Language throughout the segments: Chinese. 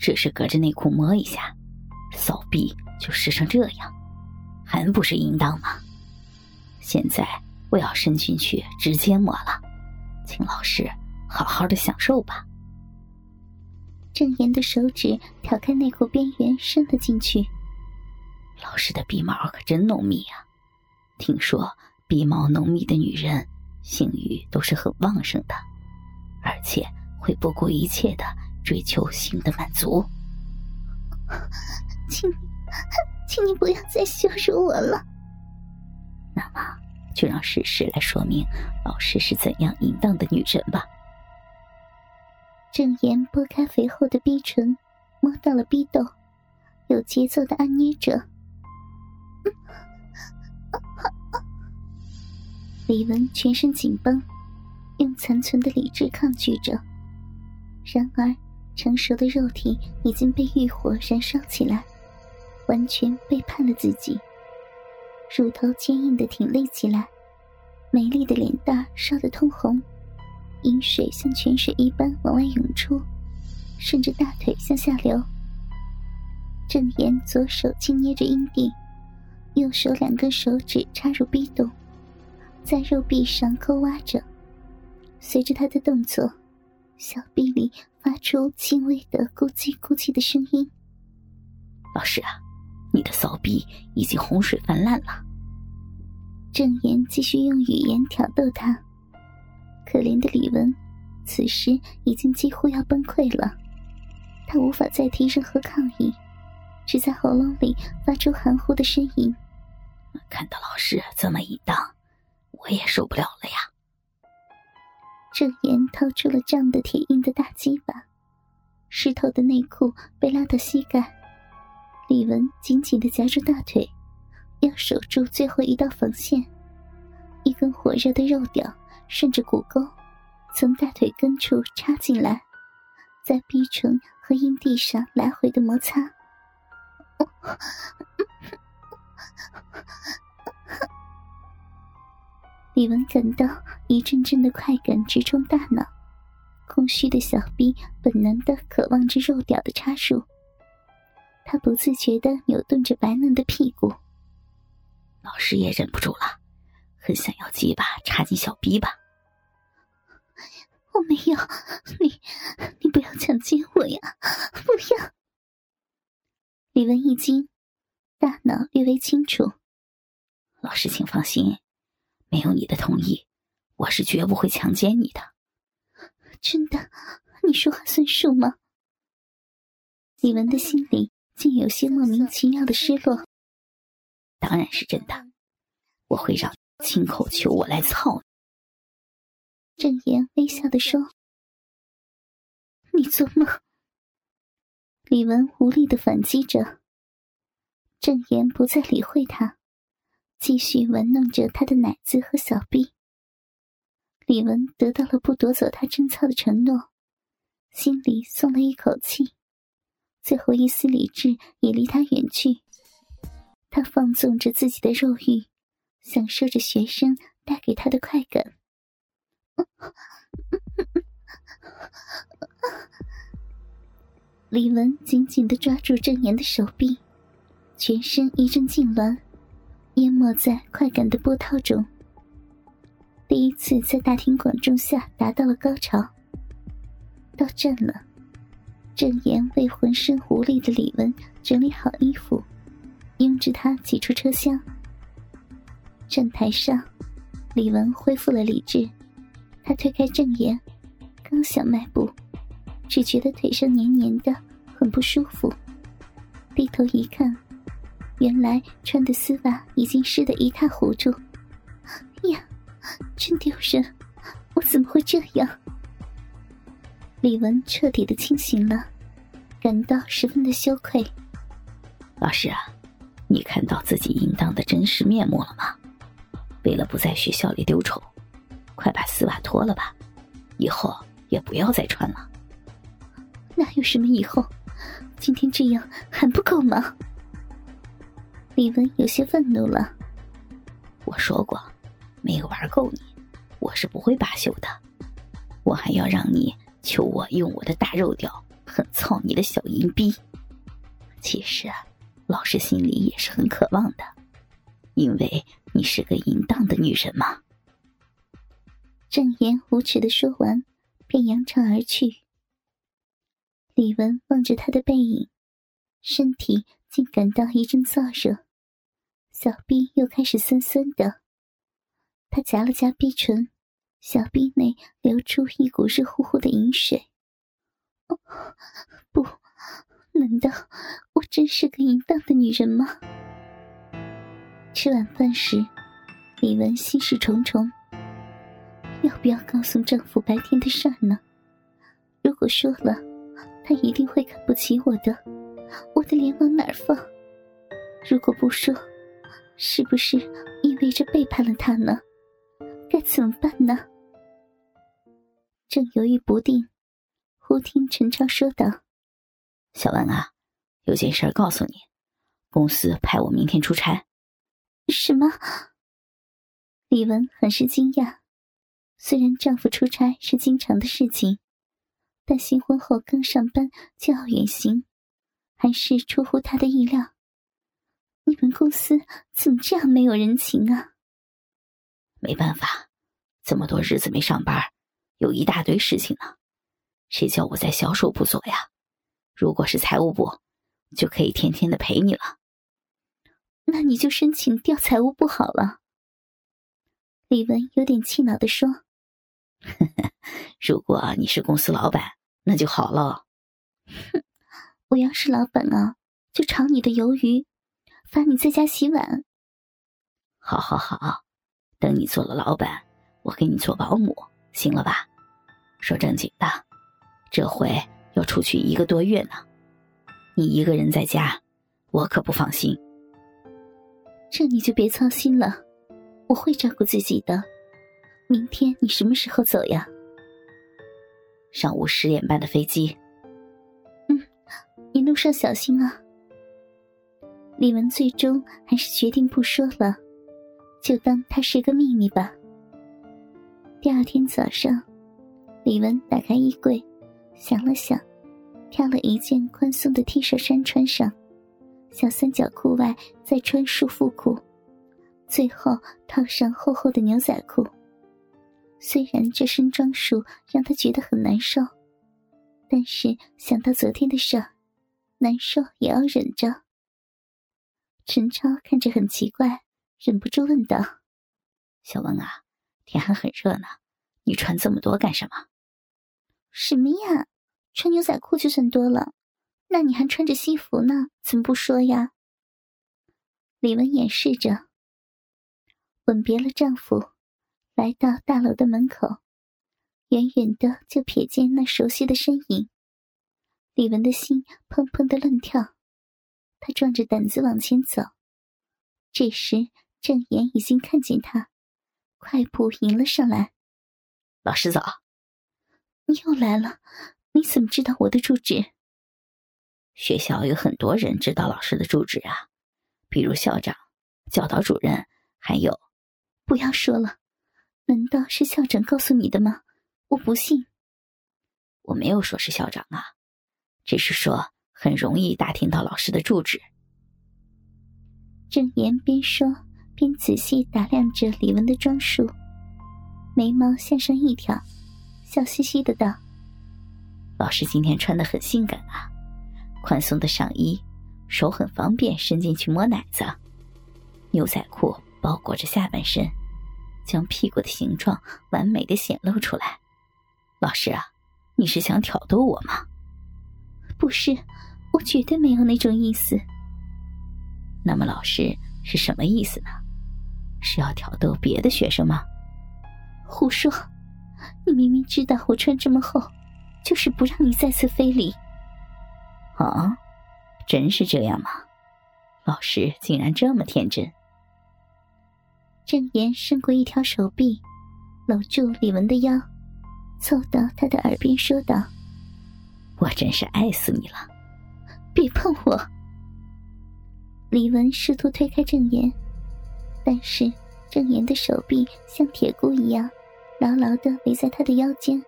只是隔着内裤摸一下，骚逼就湿成这样，还不是应当吗？现在我要伸进去直接摸了，请老师好好的享受吧。郑岩的手指挑开内裤边缘，伸了进去。老师的鼻毛可真浓密啊！听说鼻毛浓密的女人性欲都是很旺盛的，而且会不顾一切的追求性的满足。请，请你不要再羞辱我了。那么，就让事实来说明老师是怎样淫荡的女人吧。郑言拨开肥厚的逼唇，摸到了逼斗，有节奏的按捏着。李文全身紧绷，用残存的理智抗拒着。然而，成熟的肉体已经被欲火燃烧起来，完全背叛了自己。乳头坚硬的挺立起来，美丽的脸蛋烧得通红，饮水像泉水一般往外涌出，顺着大腿向下流。郑言左手轻捏着阴蒂。右手两根手指插入逼洞，在肉壁上抠挖着。随着他的动作，小臂里发出轻微的咕叽咕叽的声音。老师啊，你的骚逼已经洪水泛滥了。郑言继续用语言挑逗他。可怜的李文，此时已经几乎要崩溃了。他无法再提任何抗议，只在喉咙里发出含糊的呻吟。看到老师这么淫荡，我也受不了了呀。郑言掏出了胀得铁硬的大鸡巴，湿透的内裤被拉到膝盖，李文紧紧的夹住大腿，要守住最后一道防线。一根火热的肉屌顺着骨沟，从大腿根处插进来，在逼唇和阴蒂上来回的摩擦。李文感到一阵阵的快感直冲大脑，空虚的小臂本能的渴望着肉屌的插入，他不自觉的扭动着白嫩的屁股。老师也忍不住了，很想要鸡巴插进小臂吧？我没有，你你不要强奸我呀！不要！李文一惊。大脑略微清楚，老师，请放心，没有你的同意，我是绝不会强奸你的。真的，你说话算数吗？李文的心里竟有些莫名其妙的失落。当然是真的，我会让亲口求我来操你。郑言微笑的说：“你做梦。”李文无力的反击着。郑言不再理会他，继续玩弄着他的奶子和小臂。李文得到了不夺走他贞操的承诺，心里松了一口气，最后一丝理智也离他远去。他放纵着自己的肉欲，享受着学生带给他的快感。李文紧紧的抓住郑岩的手臂。全身一阵痉挛，淹没在快感的波涛中。第一次在大庭广众下达到了高潮。到站了，郑言为浑身无力的李文整理好衣服，拥着他挤出车厢。站台上，李文恢复了理智，他推开郑言，刚想迈步，只觉得腿上黏黏的，很不舒服。低头一看。原来穿的丝袜已经湿得一塌糊涂，呀，真丢人！我怎么会这样？李文彻底的清醒了，感到十分的羞愧。老师啊，你看到自己应当的真实面目了吗？为了不在学校里丢丑，快把丝袜脱了吧，以后也不要再穿了。哪有什么以后？今天这样还不够吗？李文有些愤怒了。我说过，没有玩够你，我是不会罢休的。我还要让你求我用我的大肉屌狠操你的小淫逼。其实啊，老师心里也是很渴望的，因为你是个淫荡的女人嘛。郑言无耻的说完，便扬长而去。李文望着他的背影，身体竟感到一阵燥热，小臂又开始酸酸的。他夹了夹逼唇，小臂内流出一股热乎乎的饮水。哦不，难道我真是个淫荡的女人吗？吃晚饭时，李文心事重重。要不要告诉丈夫白天的事儿呢？如果说了，他一定会看不起我的，我的脸往哪儿放？如果不说，是不是意味着背叛了他呢？该怎么办呢？正犹豫不定，忽听陈超说道：“小文啊，有件事告诉你，公司派我明天出差。”什么？李文很是惊讶。虽然丈夫出差是经常的事情，但新婚后刚上班就要远行，还是出乎她的意料。你们公司怎么这样没有人情啊？没办法，这么多日子没上班，有一大堆事情呢。谁叫我在销售部做呀？如果是财务部，就可以天天的陪你了。那你就申请调财务部好了。李文有点气恼的说。如果你是公司老板，那就好了。哼，我要是老板啊，就炒你的鱿鱼，罚你在家洗碗。好好好，等你做了老板，我给你做保姆，行了吧？说正经的，这回要出去一个多月呢，你一个人在家，我可不放心。这你就别操心了，我会照顾自己的。明天你什么时候走呀？上午十点半的飞机。嗯，你路上小心啊。李文最终还是决定不说了，就当它是个秘密吧。第二天早上，李文打开衣柜，想了想，挑了一件宽松的 T 恤衫穿上，小三角裤外再穿束缚裤，最后套上厚厚的牛仔裤。虽然这身装束让他觉得很难受，但是想到昨天的事，难受也要忍着。陈超看着很奇怪，忍不住问道：“小文啊，天还很热呢，你穿这么多干什么？”“什么呀？穿牛仔裤就算多了，那你还穿着西服呢，怎么不说呀？”李文掩饰着，吻别了丈夫。来到大楼的门口，远远的就瞥见那熟悉的身影。李文的心砰砰的乱跳，他壮着胆子往前走。这时郑岩已经看见他，快步迎了上来：“老师早。”“你又来了，你怎么知道我的住址？”“学校有很多人知道老师的住址啊，比如校长、教导主任，还有……不要说了。”难道是校长告诉你的吗？我不信。我没有说是校长啊，只是说很容易打听到老师的住址。郑言边说边仔细打量着李文的装束，眉毛向上一挑，笑嘻嘻的道：“老师今天穿的很性感啊，宽松的上衣，手很方便伸进去摸奶子，牛仔裤包裹着下半身。”将屁股的形状完美的显露出来，老师啊，你是想挑逗我吗？不是，我绝对没有那种意思。那么老师是什么意思呢？是要挑逗别的学生吗？胡说！你明明知道我穿这么厚，就是不让你再次非礼。啊，真是这样吗？老师竟然这么天真。郑言伸过一条手臂，搂住李文的腰，凑到他的耳边说道：“我真是爱死你了，别碰我！”李文试图推开郑言，但是郑言的手臂像铁箍一样，牢牢的围在他的腰间，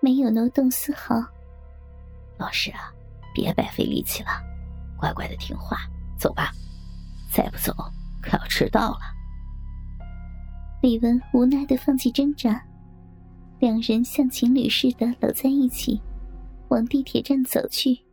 没有挪动丝毫。老师啊，别白费力气了，乖乖的听话，走吧。再不走，可要迟到了。李文无奈的放弃挣扎，两人像情侣似的搂在一起，往地铁站走去。